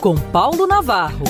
com Paulo Navarro.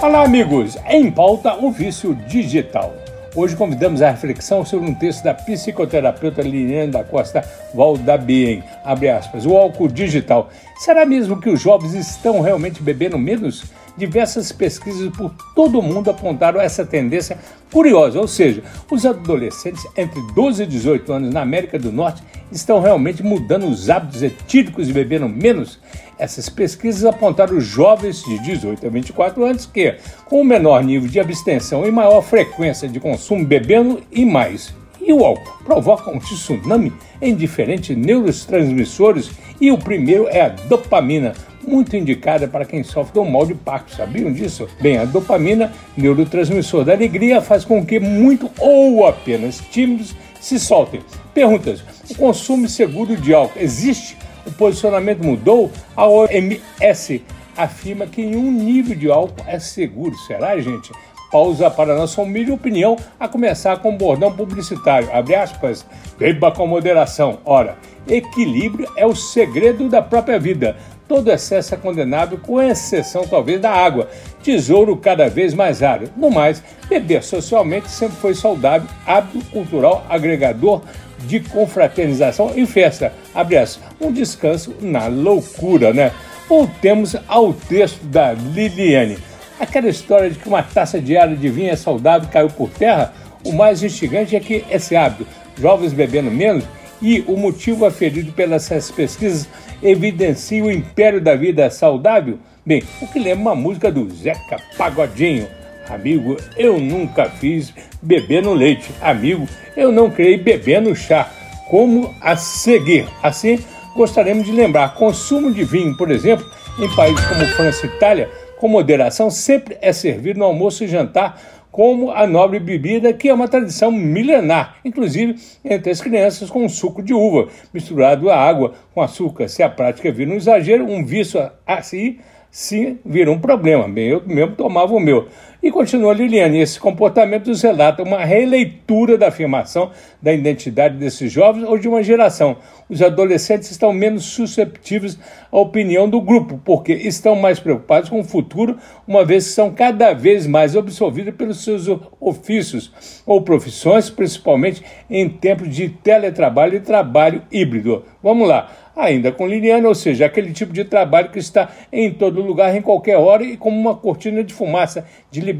Olá, amigos! Em pauta, o vício digital. Hoje convidamos a reflexão sobre um texto da psicoterapeuta Liliane da Costa Valdabien, abre aspas, o álcool digital. Será mesmo que os jovens estão realmente bebendo menos? Diversas pesquisas por todo o mundo apontaram essa tendência curiosa, ou seja, os adolescentes entre 12 e 18 anos na América do Norte estão realmente mudando os hábitos etílicos e bebendo menos? Essas pesquisas apontaram jovens de 18 a 24 anos que, com menor nível de abstenção e maior frequência de consumo bebendo e mais, e o álcool provoca um tsunami em diferentes neurotransmissores e o primeiro é a dopamina, muito indicada para quem sofre do mal de Parkinson. Sabiam disso? Bem, a dopamina, neurotransmissor da alegria, faz com que muito ou apenas tímidos se soltem. Perguntas: o consumo seguro de álcool existe? O posicionamento mudou? A OMS afirma que nenhum nível de álcool é seguro. Será, gente? Pausa para nossa humilde opinião, a começar com o bordão publicitário. Abre aspas, beba com moderação. Ora, equilíbrio é o segredo da própria vida. Todo excesso é condenável, com exceção talvez da água, tesouro cada vez mais raro. No mais, beber socialmente sempre foi saudável, hábito cultural agregador de confraternização e festa. Abre aspas, um descanso na loucura, né? Voltemos ao texto da Liliane. Aquela história de que uma taça diária de vinho é saudável caiu por terra, o mais instigante é que esse hábito, jovens bebendo menos, e o motivo aferido pelas pesquisas evidencia o império da vida saudável? Bem, o que lembra uma música do Zeca Pagodinho. Amigo, eu nunca fiz beber no leite. Amigo, eu não criei beber no chá. Como a seguir? Assim, gostaríamos de lembrar: consumo de vinho, por exemplo, em países como França e Itália, com moderação, sempre é servido no almoço e jantar como a nobre bebida, que é uma tradição milenar, inclusive entre as crianças com suco de uva, misturado a água com açúcar. Se a prática vira um exagero, um vício assim, sim, vira um problema. Bem, eu mesmo tomava o meu. E continua Liliane, esse comportamento nos relata uma releitura da afirmação da identidade desses jovens ou de uma geração. Os adolescentes estão menos susceptíveis à opinião do grupo, porque estão mais preocupados com o futuro, uma vez que são cada vez mais absolvidos pelos seus ofícios ou profissões, principalmente em tempos de teletrabalho e trabalho híbrido. Vamos lá ainda com Liliane, ou seja, aquele tipo de trabalho que está em todo lugar, em qualquer hora e como uma cortina de fumaça de liberdade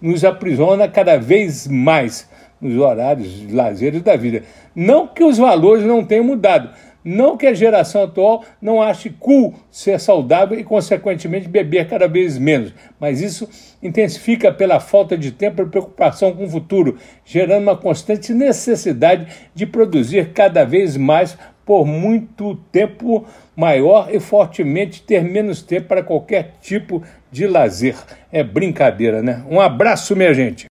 nos aprisiona cada vez mais nos horários lazeres da vida. Não que os valores não tenham mudado, não que a geração atual não ache cool ser saudável e, consequentemente, beber cada vez menos, mas isso intensifica pela falta de tempo e preocupação com o futuro, gerando uma constante necessidade de produzir cada vez mais por muito tempo maior e fortemente ter menos tempo para qualquer tipo de lazer. É brincadeira, né? Um abraço, minha gente.